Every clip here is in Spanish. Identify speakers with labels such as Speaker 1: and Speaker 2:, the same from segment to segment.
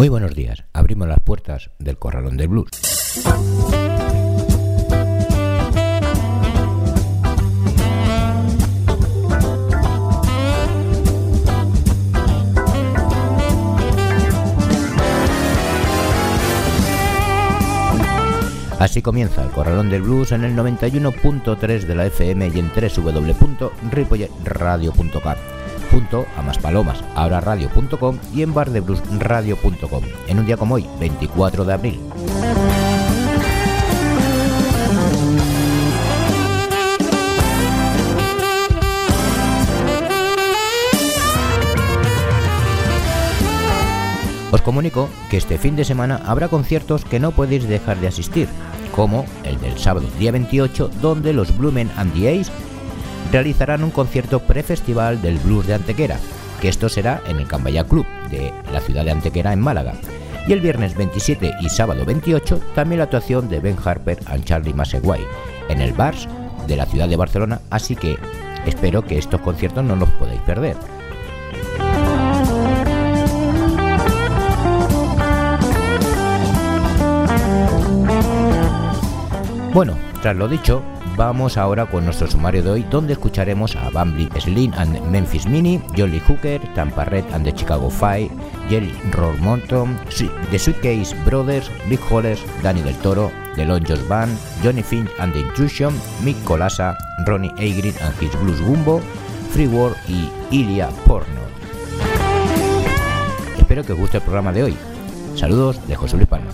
Speaker 1: Muy buenos días, abrimos las puertas del Corralón del Blues. Así comienza el Corralón del Blues en el 91.3 de la FM y en www.ripolletradio.com junto a más palomas, ahora radio.com y en bardebluesradio.com, en un día como hoy, 24 de abril. Os comunico que este fin de semana habrá conciertos que no podéis dejar de asistir, como el del sábado día 28, donde los Blumen and the realizarán un concierto prefestival del blues de Antequera, que esto será en el Cambaya Club de la ciudad de Antequera en Málaga. Y el viernes 27 y sábado 28 también la actuación de Ben Harper y Charlie Maseguay en el Bars de la ciudad de Barcelona, así que espero que estos conciertos no los podáis perder. Bueno, tras lo dicho, vamos ahora con nuestro sumario de hoy, donde escucharemos a Bambi Slim and Memphis Mini, Jolly Hooker, Tampa Red and the Chicago Five, Jelly Roll Monton, The Suitcase Brothers, Big Hollers, Danny del Toro, The Long Josh Band, Johnny Finch and the Intrusion, Mick Colasa, Ronnie Agrin and his Blues Gumbo, Free World y Ilya Porno. Espero que os guste el programa de hoy. Saludos de José Luis Palma.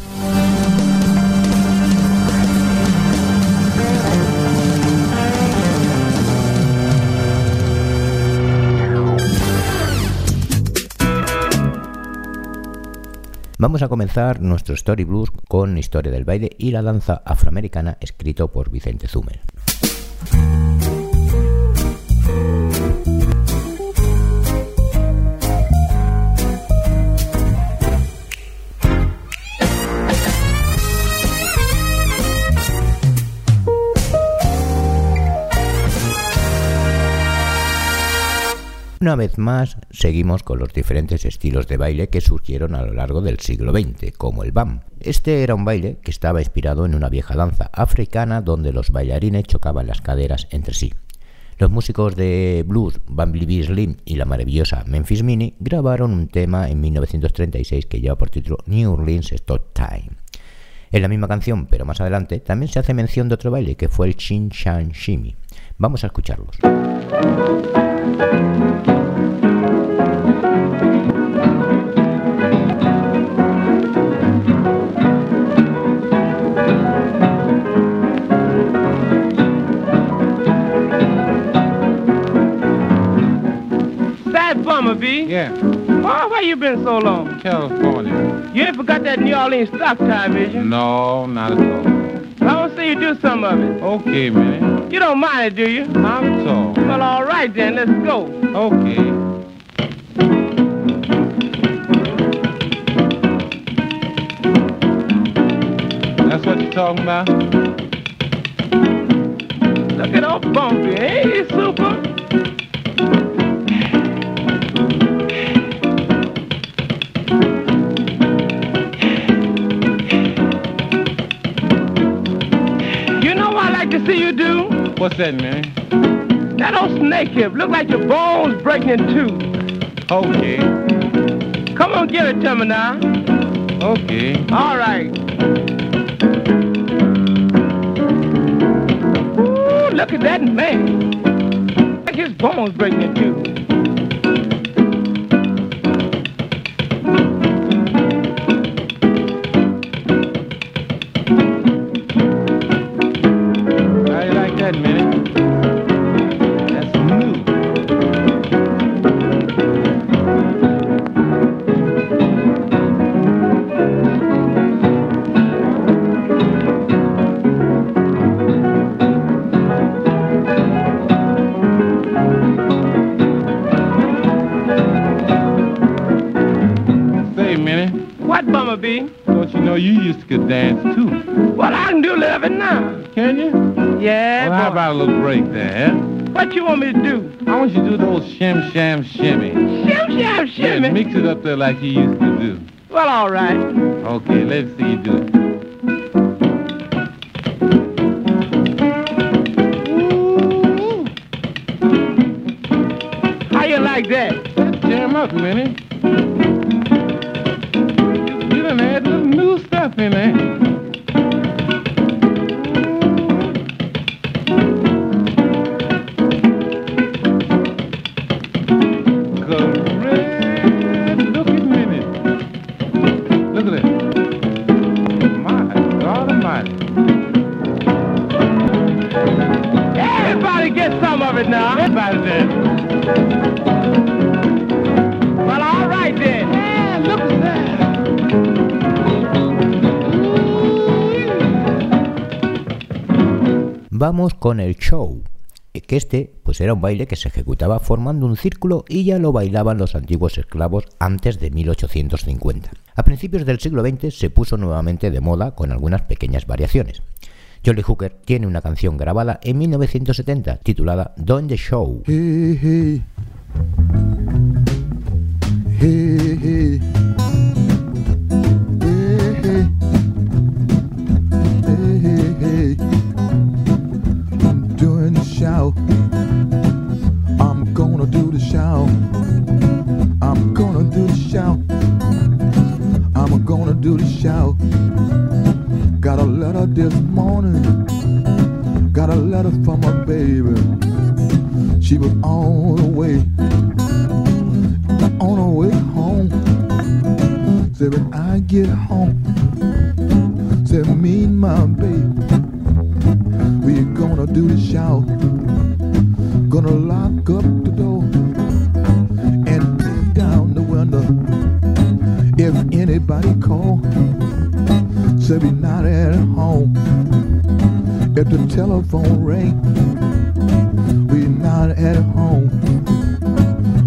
Speaker 1: Vamos a comenzar nuestro Story Blues con Historia del baile y la danza afroamericana escrito por Vicente Zumel. Una vez más, seguimos con los diferentes estilos de baile que surgieron a lo largo del siglo XX, como el BAM. Este era un baile que estaba inspirado en una vieja danza africana donde los bailarines chocaban las caderas entre sí. Los músicos de blues Bumblebee Slim y la maravillosa Memphis Mini grabaron un tema en 1936 que lleva por título New Orleans Stop Time. En la misma canción, pero más adelante, también se hace mención de otro baile que fue el Chin Chan Shimmy. Vamos a escucharlos.
Speaker 2: B.
Speaker 3: Yeah,
Speaker 2: Why, why you been so long?
Speaker 3: California.
Speaker 2: You ain't forgot that New Orleans stock time, is you?
Speaker 3: No, not at all.
Speaker 2: I want to see you do some of it.
Speaker 3: Okay, man.
Speaker 2: You don't mind it, do you?
Speaker 3: Not at all.
Speaker 2: Well, all right then. Let's go.
Speaker 3: Okay. That's what you're talking about?
Speaker 2: Look at old Bumpy. Ain't he super?
Speaker 3: What's that, man?
Speaker 2: That old snake hip look like your bones breaking in two.
Speaker 3: Okay.
Speaker 2: Come on, give it to me now.
Speaker 3: Okay.
Speaker 2: All right. Ooh, look at that man. Like his bones breaking in two.
Speaker 3: Break there?
Speaker 2: What you want me to do?
Speaker 3: I want you to do those shim sham shimmy.
Speaker 2: Shim, sham,
Speaker 3: Yeah,
Speaker 2: shimmy.
Speaker 3: mix it up there like you used to do.
Speaker 2: Well, all right.
Speaker 3: Okay, let's see
Speaker 1: Vamos con el show, que este pues era un baile que se ejecutaba formando un círculo y ya lo bailaban los antiguos esclavos antes de 1850. A principios del siglo XX se puso nuevamente de moda con algunas pequeñas variaciones. Jolly Hooker tiene una canción grabada en 1970 titulada Don the Show.
Speaker 4: Shout. I'm gonna do the shout. I'm gonna do the shout. I'm gonna do the shout. Got a letter this morning. Got a letter from my baby. She was on the way, on her way home. Said when I get home, said me and my baby, we gonna do the shout. Gonna lock up the door and take down the window. If anybody call, say we not at home. If the telephone ring, we not at home.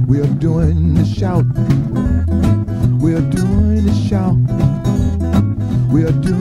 Speaker 4: We are doing the shout. We are doing the shout. We are doing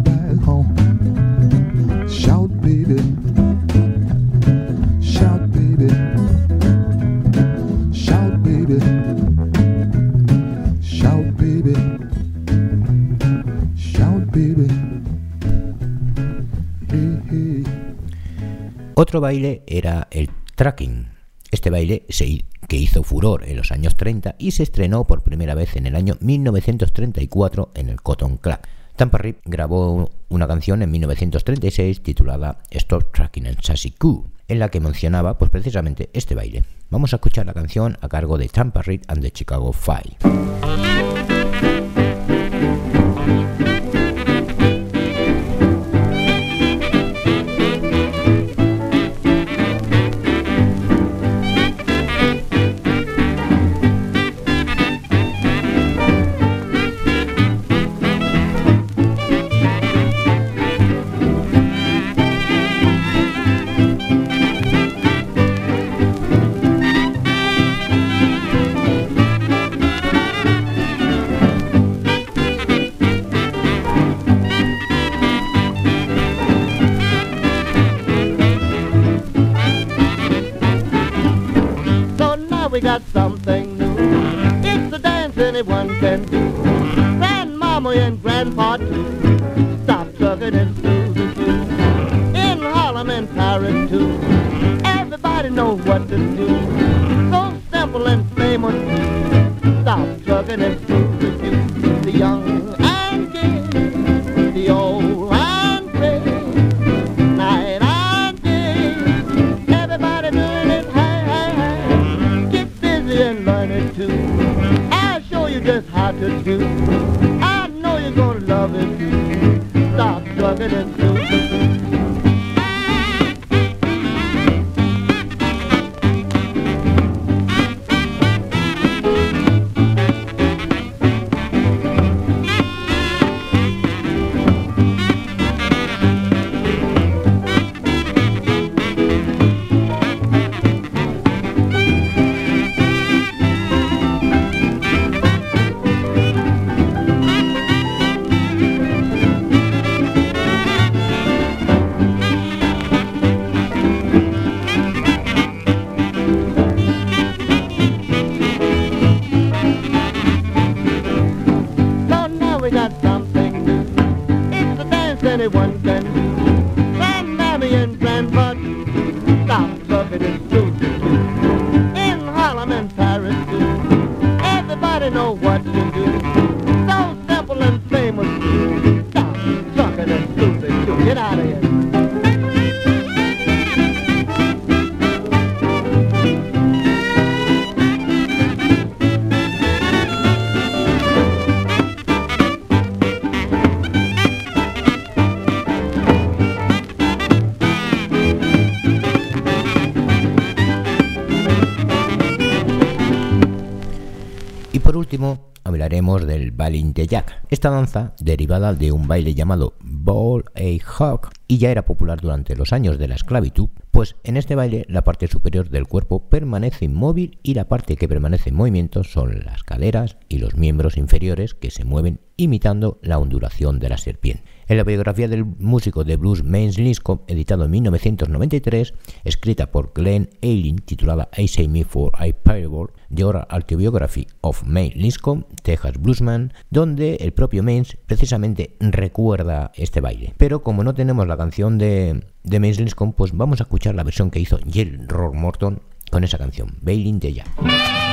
Speaker 4: Back home. Shout, baby. Shout, baby. Shout, baby. Shout, baby. Shout, baby. Hey, hey.
Speaker 1: Otro baile era el tracking. Este baile se, que hizo furor en los años 30 y se estrenó por primera vez en el año 1934 en el Cotton Club. Tampa Rip grabó una canción en 1936 titulada Stop Tracking and Sassy Coo, en la que mencionaba pues precisamente este baile. Vamos a escuchar la canción a cargo de Tampa Rip and the Chicago Five. Esta danza, derivada de un baile llamado Ball a Hawk y ya era popular durante los años de la esclavitud, pues en este baile la parte superior del cuerpo permanece inmóvil y la parte que permanece en movimiento son las caderas y los miembros inferiores que se mueven imitando la ondulación de la serpiente. En la biografía del músico de blues Mains Linscomb, editado en 1993, escrita por Glenn Eileen, titulada I Say Me for I Parable, Oral Autobiography of Mains Linscomb, Texas Bluesman, donde el propio Mains precisamente recuerda este baile. Pero como no tenemos la canción de, Mains Linscomb, pues vamos a escuchar la versión que hizo Jill Rock Morton con esa canción, Bailing de Jack.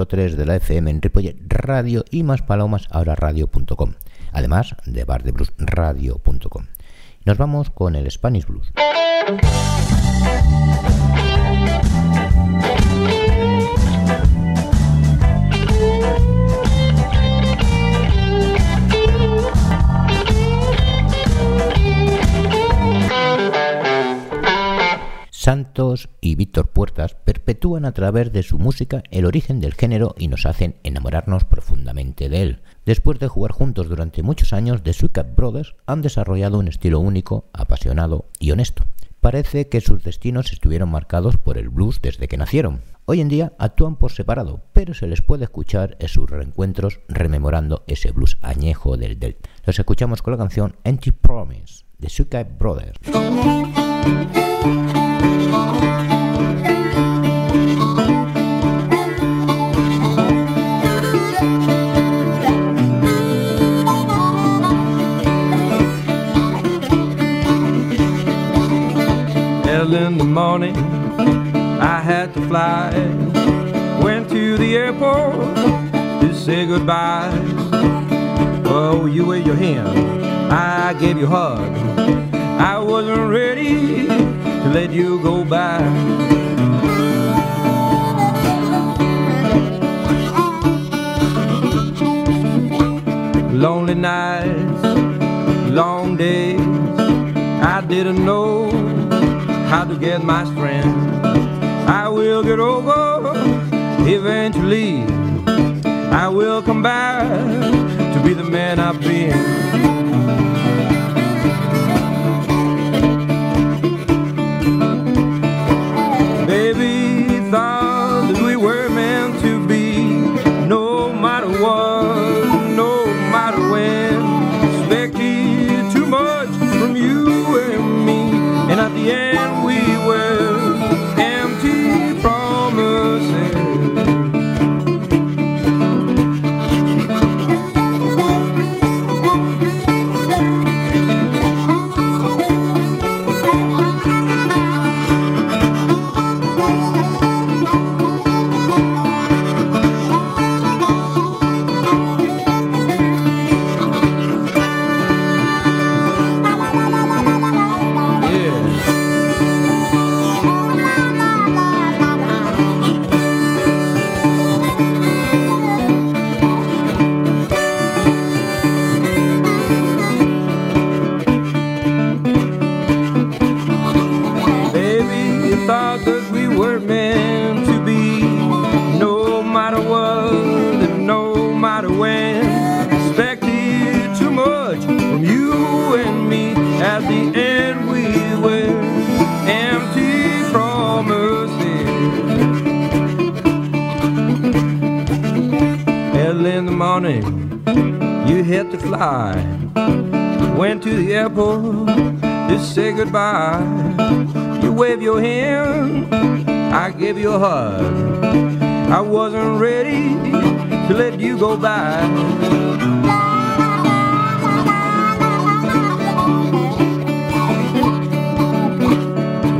Speaker 1: 91.3 de la FM en Ripollet Radio y más palomas ahora radio.com, además de bardebluesradio.com. Nos vamos con el Spanish Blues. Y Víctor Puertas perpetúan a través de su música el origen del género y nos hacen enamorarnos profundamente de él. Después de jugar juntos durante muchos años, The Sweet Brothers han desarrollado un estilo único, apasionado y honesto. Parece que sus destinos estuvieron marcados por el blues desde que nacieron. Hoy en día actúan por separado, pero se les puede escuchar en sus reencuentros rememorando ese blues añejo del Delta. Los escuchamos con la canción Empty Promise de Sweet Brothers.
Speaker 5: In the morning, I had to fly. Went to the airport to say goodbye. Oh, you waved your hand, I gave you a hug. I wasn't ready let you go by. Lonely nights, long days, I didn't know how to get my strength. I will get over eventually. I will come back to be the man I've been. gave you a hug. I wasn't ready to let you go by.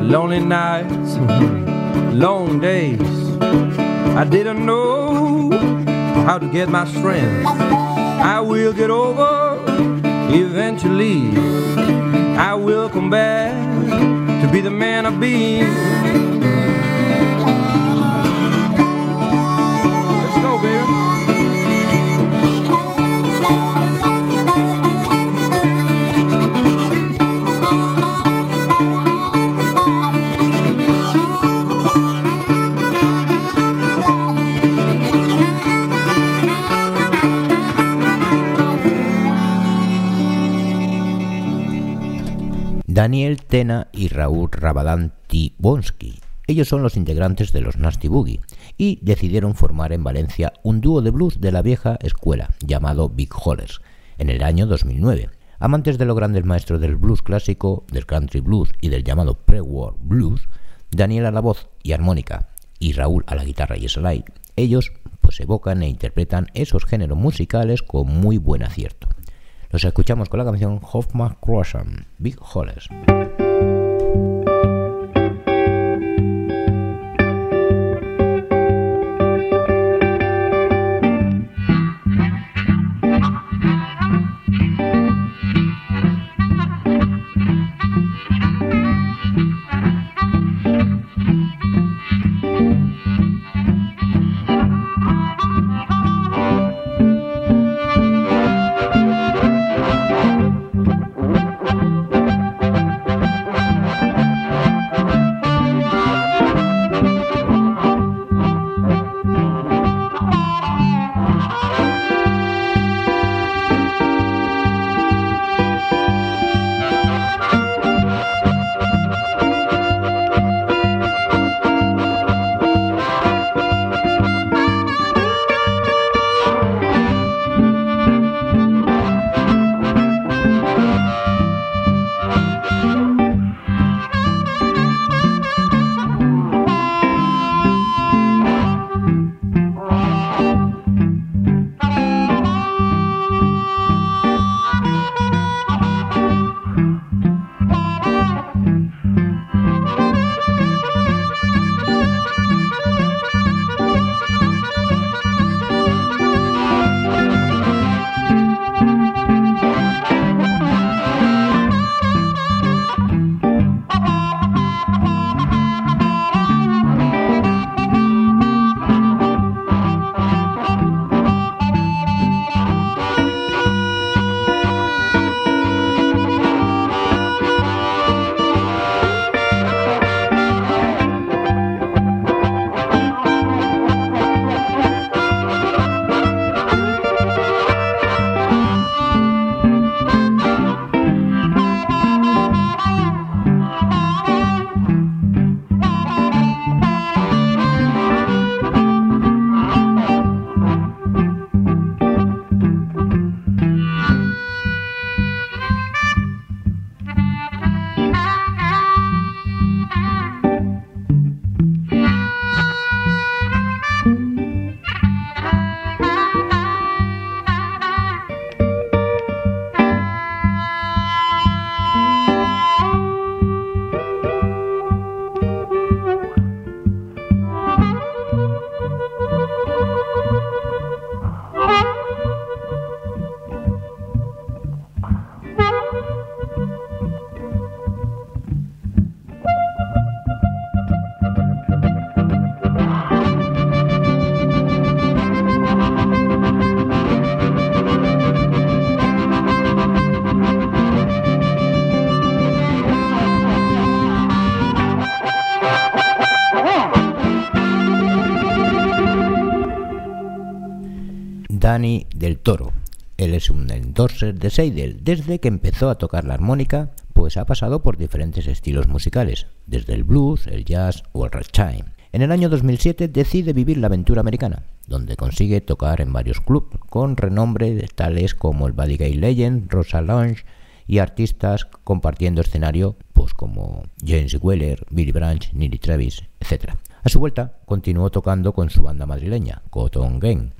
Speaker 5: Lonely nights, long days. I didn't know how to get my strength. I will get over eventually. I will come back to be the man I've been.
Speaker 1: Daniel Tena y Raúl Rabadán Tibonsky. Ellos son los integrantes de los Nasty Boogie y decidieron formar en Valencia un dúo de blues de la vieja escuela llamado Big Hollers en el año 2009. Amantes de los grandes maestros del blues clásico, del country blues y del llamado pre-war blues, Daniel a la voz y armónica y Raúl a la guitarra y slide, ellos pues evocan e interpretan esos géneros musicales con muy buen acierto. Los escuchamos con la canción Hoffman Croissant, Big Holes. Danny del Toro. Él es un endorser de Seidel. Desde que empezó a tocar la armónica, pues ha pasado por diferentes estilos musicales, desde el blues, el jazz o el ragtime. En el año 2007 decide vivir la aventura americana, donde consigue tocar en varios clubs con renombre tales como el Buddy Gay Legend, Rosa Lounge y artistas compartiendo escenario pues como James Weller, Billy Branch, Neely Travis, etc. A su vuelta continuó tocando con su banda madrileña, Cotton Gang.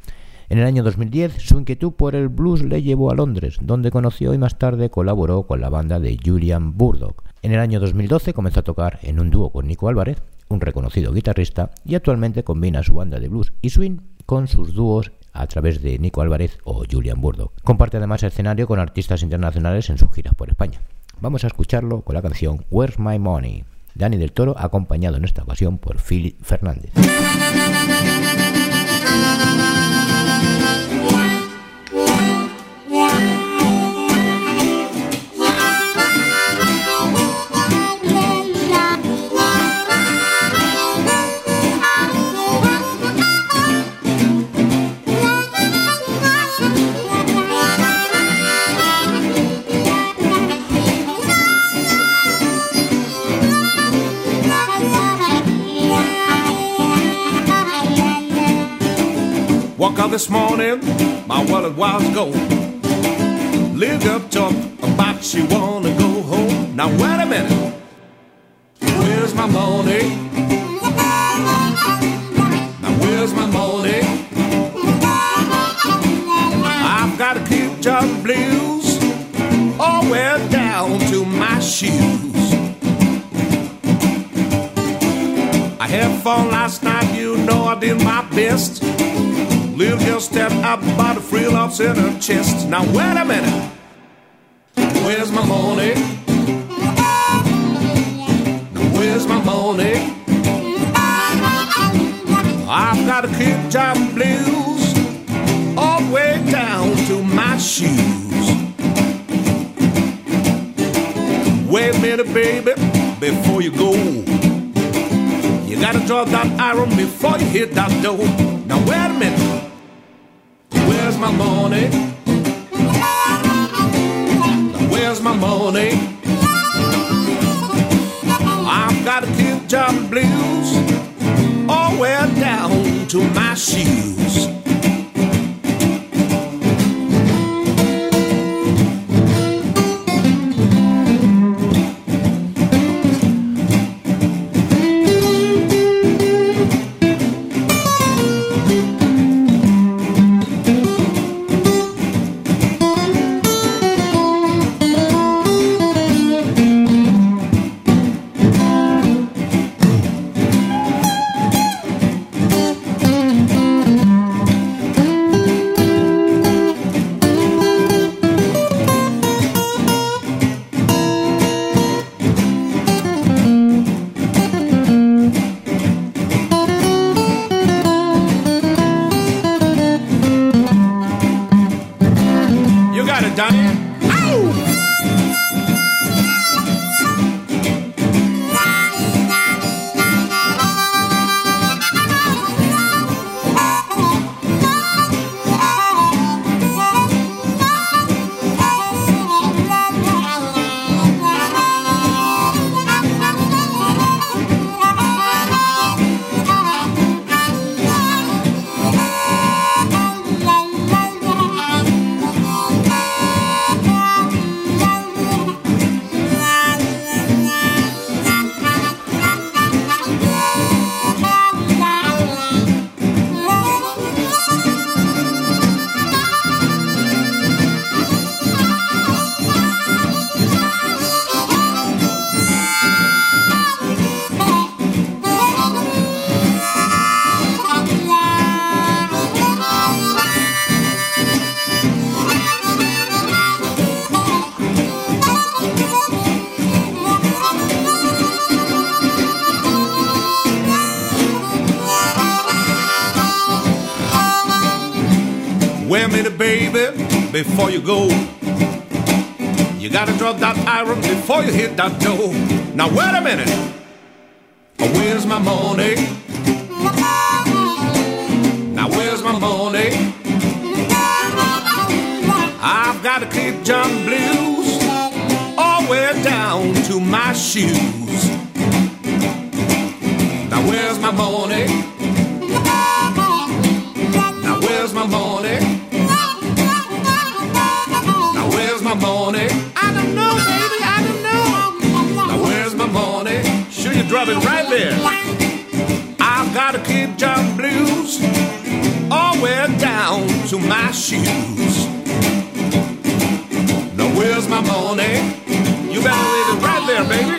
Speaker 1: En el año 2010 su inquietud por el blues le llevó a Londres, donde conoció y más tarde colaboró con la banda de Julian Burdock. En el año 2012 comenzó a tocar en un dúo con Nico Álvarez un reconocido guitarrista, y actualmente combina su banda de blues y swing con sus dúos a través de Nico Álvarez o Julian Burdo. Comparte además escenario con artistas internacionales en sus giras por España. Vamos a escucharlo con la canción Where's My Money. Dani del Toro acompañado en esta ocasión por Philip Fernández.
Speaker 6: Woke up this morning, my wallet was gold. Little up talk about she wanna go home. Now wait a minute, where's my money? Now where's my money? I've got to keep John blues all way down to my shoes. I had fun last night, you know I did my best. Little girl stepped up by the frill offs in her chest. Now wait a minute, where's my money? Where's my money? I've got to keep driving blues all the way down to my shoes. Wait a minute, baby, before you go. You gotta draw that iron before you hit that door. Now wait a minute. Where's my money? Where's my money? I've got to keep John blues all way down to my shoes. might have done it. Before you go. You gotta drop that iron before you hit that door. Now wait a minute. Where's my money? Now where's my money? I've got a keep John blues all the way down to my shoes. Sure you drop it right there. I've got to keep John blues all the way down to my shoes. Now where's my money? You better leave it right there, baby.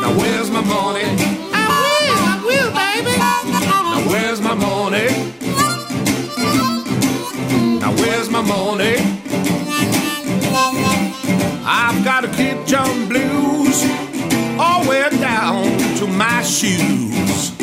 Speaker 6: Now where's my money? I will, I will, baby. Now where's my money? Now where's my money? I've got to keep John my shoes.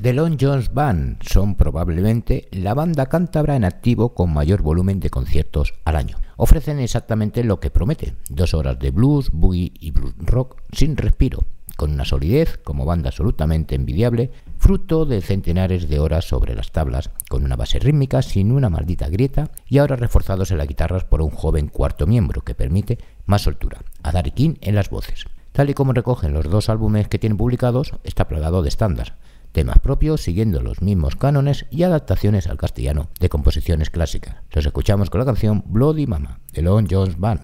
Speaker 1: The Long Jones Band son probablemente la banda cántabra en activo con mayor volumen de conciertos al año. Ofrecen exactamente lo que promete, dos horas de blues, boogie y blues rock sin respiro, con una solidez como banda absolutamente envidiable, fruto de centenares de horas sobre las tablas, con una base rítmica sin una maldita grieta y ahora reforzados en las guitarras por un joven cuarto miembro que permite más soltura, a King en las voces. Tal y como recogen los dos álbumes que tienen publicados, está plagado de estándar, temas propios siguiendo los mismos cánones y adaptaciones al castellano de composiciones clásicas. Los escuchamos con la canción Bloody Mama de Lon Jones Band.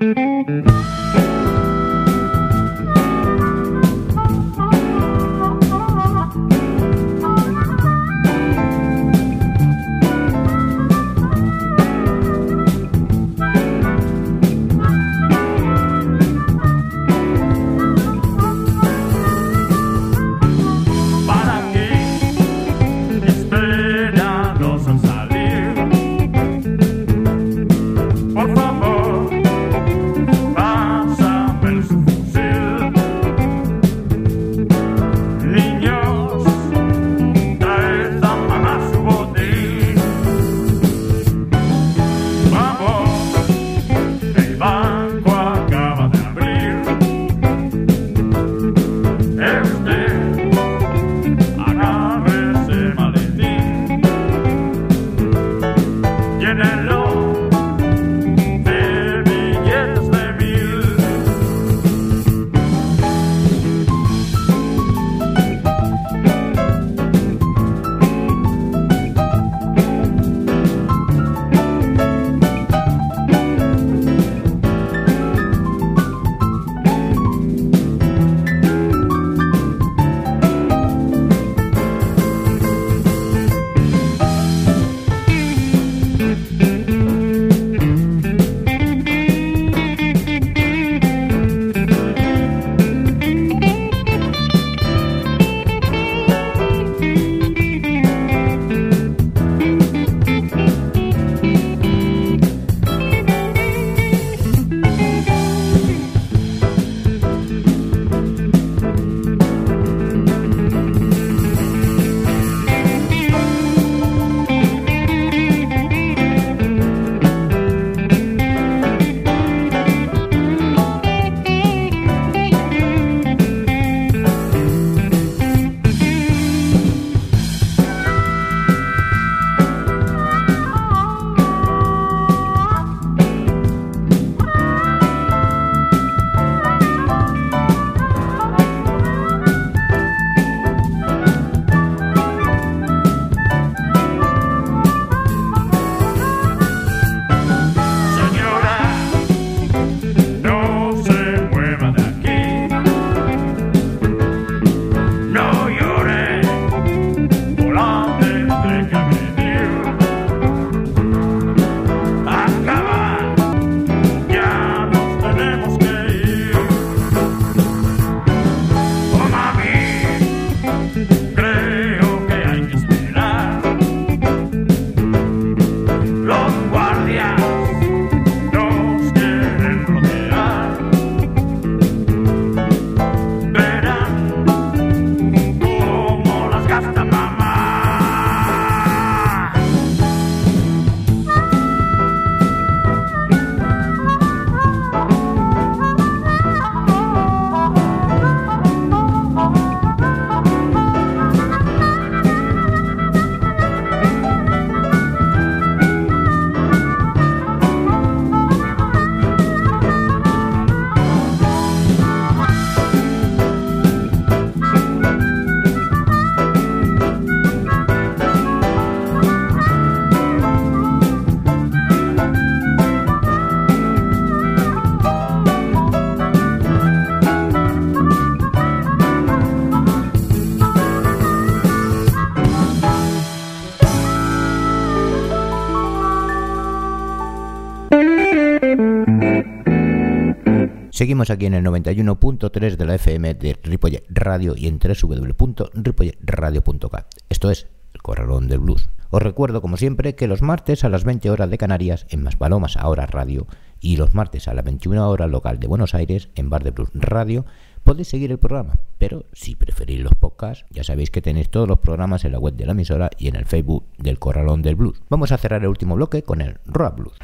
Speaker 1: Seguimos aquí en el 91.3 de la FM de Ripollet Radio y en www.ripolletradio.cat. Esto es El Corralón del Blues. Os recuerdo, como siempre, que los martes a las 20 horas de Canarias en Maspalomas Ahora Radio y los martes a las 21 horas local de Buenos Aires en Bar de Blues Radio podéis seguir el programa, pero si preferís los podcasts, ya sabéis que tenéis todos los programas en la web de la emisora y en el Facebook del Corralón del Blues. Vamos a cerrar el último bloque con el Rock Blues.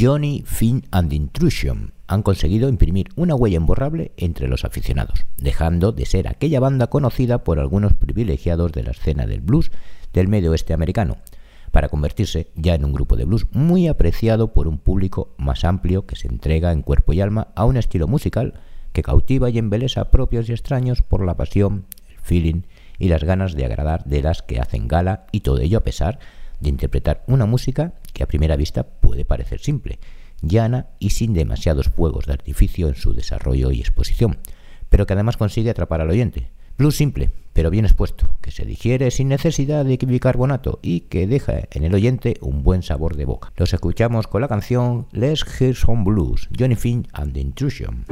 Speaker 1: Johnny, Finn and Intrusion han conseguido imprimir una huella imborrable entre los aficionados, dejando de ser aquella banda conocida por algunos privilegiados de la escena del blues del medio oeste americano, para convertirse ya en un grupo de blues muy apreciado por un público más amplio que se entrega en cuerpo y alma a un estilo musical que cautiva y embelesa propios y extraños por la pasión, el feeling y las ganas de agradar de las que hacen gala y todo ello a pesar de interpretar una música a primera vista puede parecer simple, llana y sin demasiados fuegos de artificio en su desarrollo y exposición, pero que además consigue atrapar al oyente. Blues simple, pero bien expuesto, que se digiere sin necesidad de bicarbonato y que deja en el oyente un buen sabor de boca. Los escuchamos con la canción Let's Hear Some Blues, Johnny Finn and the Intrusion.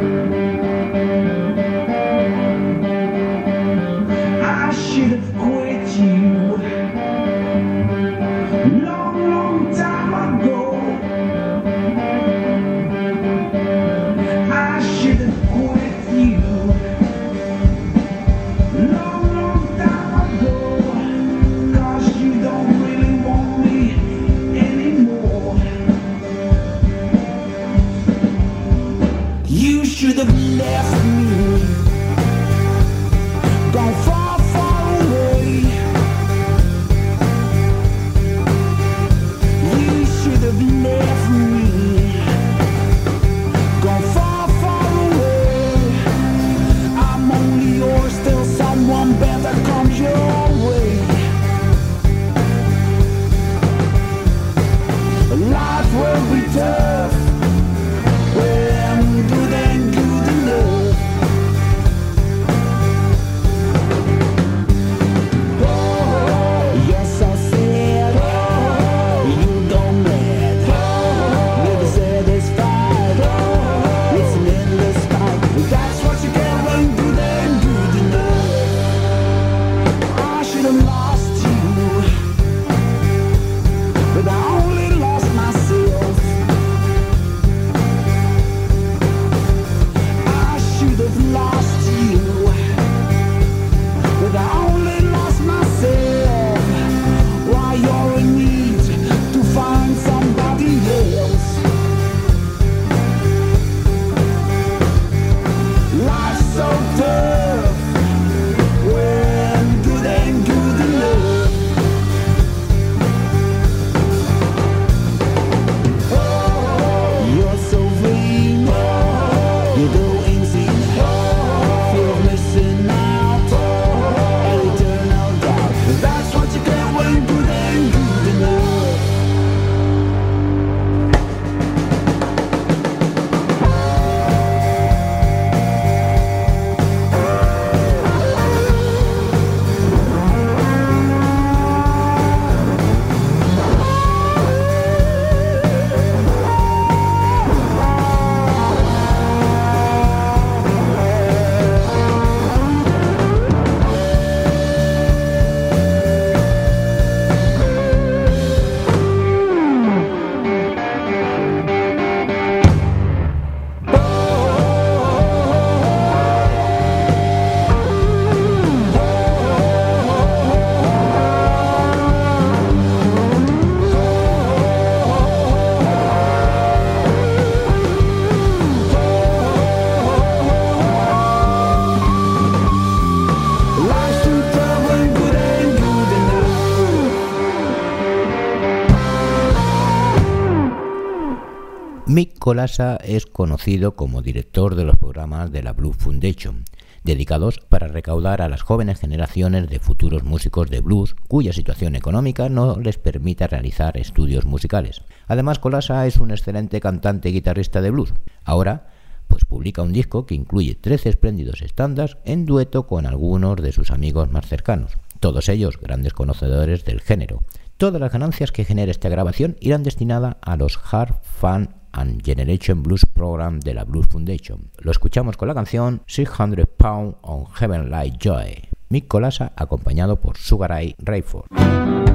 Speaker 1: Colasa es conocido como director de los programas de la Blue Foundation, dedicados para recaudar a las jóvenes generaciones de futuros músicos de blues cuya situación económica no les permita realizar estudios musicales. Además, Colasa es un excelente cantante y guitarrista de blues. Ahora Pues publica un disco que incluye 13 espléndidos estándares en dueto con algunos de sus amigos más cercanos, todos ellos grandes conocedores del género. Todas las ganancias que genere esta grabación irán destinadas a los Hard Fun and Generation Blues Program de la Blues Foundation. Lo escuchamos con la canción 600 Pound on Heaven Light Joy. Mick Colasa acompañado por Sugar Ray Rayford.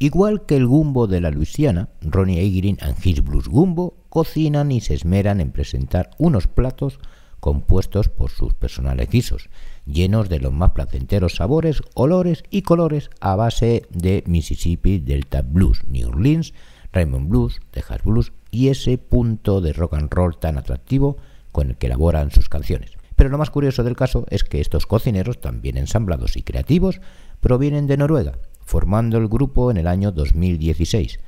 Speaker 1: Igual que el gumbo de la Luisiana, Ronnie Agrin and His Blues Gumbo cocinan y se esmeran en presentar unos platos compuestos por sus personales guisos, llenos de los más placenteros sabores, olores y colores a base de Mississippi Delta Blues, New Orleans, Raymond Blues, Texas Blues y ese punto de rock and roll tan atractivo con el que elaboran sus canciones. Pero lo más curioso del caso es que estos cocineros, también ensamblados y creativos, provienen de Noruega, formando el grupo en el año 2016.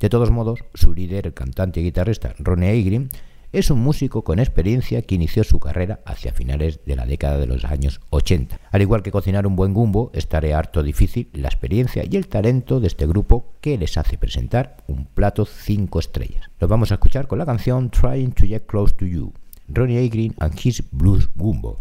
Speaker 1: De todos modos, su líder, cantante y guitarrista Ronnie Eigrin, es un músico con experiencia que inició su carrera hacia finales de la década de los años 80. Al igual que cocinar un buen gumbo, es harto difícil la experiencia y el talento de este grupo que les hace presentar un plato 5 estrellas. Los vamos a escuchar con la canción Trying to Get Close to You, Ronnie Eigrin and His Blues Gumbo.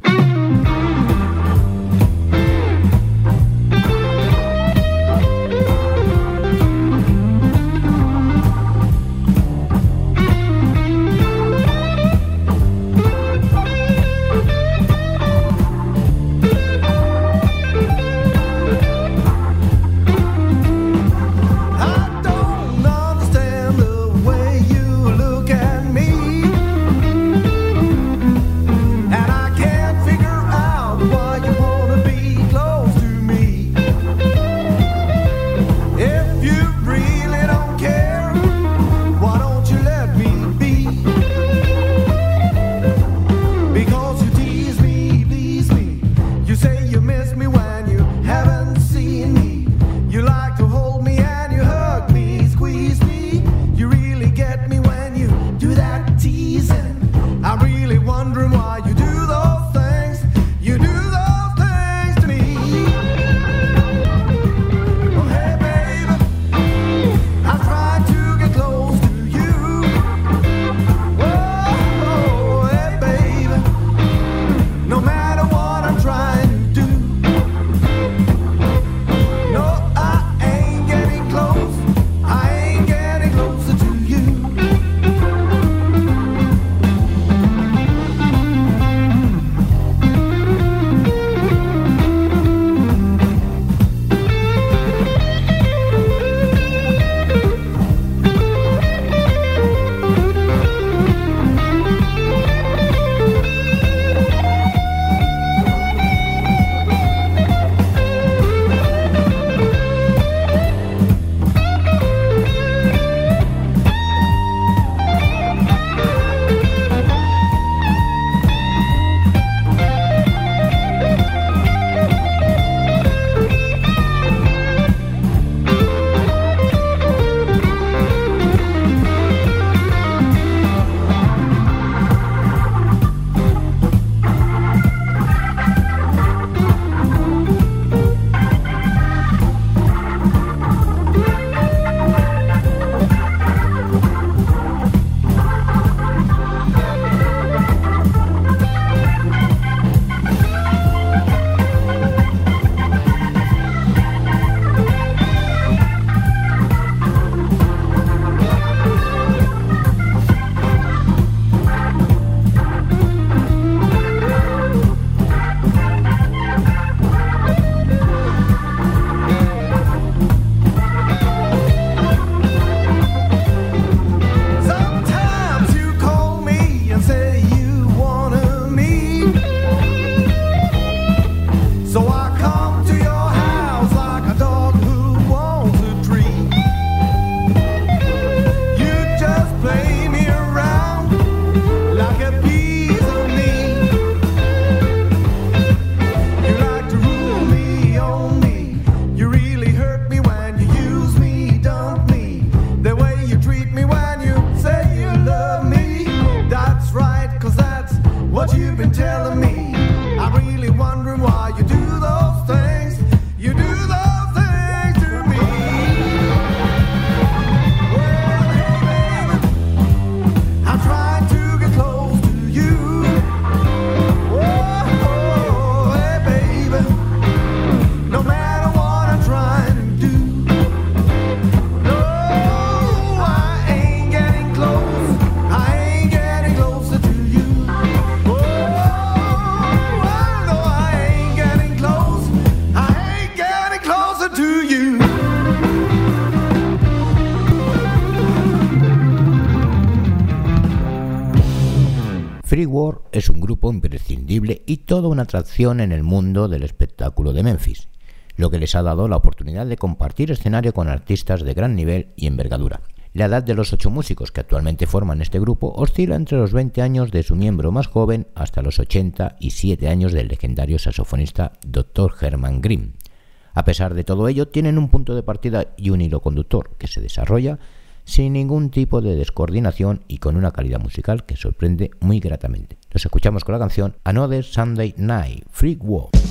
Speaker 7: Es un grupo imprescindible y toda una atracción en el mundo del espectáculo de Memphis, lo que les ha dado la oportunidad de compartir escenario con artistas de gran nivel y envergadura. La edad de los ocho músicos que actualmente forman este grupo oscila entre los 20 años de su miembro más joven hasta los 87 años del legendario saxofonista Dr. Herman Grimm. A pesar de todo ello, tienen un punto de partida y un hilo conductor que se desarrolla sin ningún tipo de descoordinación y con una calidad musical que sorprende muy gratamente. Los escuchamos con la canción Another Sunday Night, Freak Walk.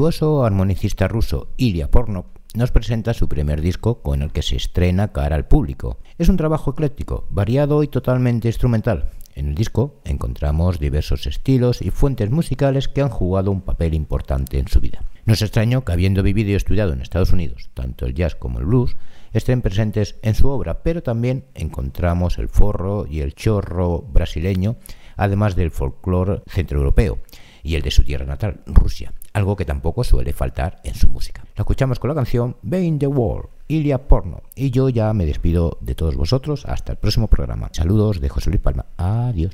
Speaker 7: virtuoso armonicista ruso Ilya Pornov nos presenta su primer disco con el que se estrena cara al público. Es un trabajo ecléctico, variado y totalmente instrumental. En el disco encontramos diversos estilos y fuentes musicales que han jugado un papel importante en su vida.
Speaker 1: No es extraño que habiendo vivido y estudiado en Estados Unidos tanto el jazz como el blues, estén presentes en su obra, pero también encontramos el forro y el chorro brasileño, además del folclore centroeuropeo y el de su tierra natal, Rusia algo que tampoco suele faltar en su música. La escuchamos con la canción Bane the World, Ilia Porno. Y yo ya me despido de todos vosotros. Hasta el próximo programa. Saludos de José Luis Palma. Adiós.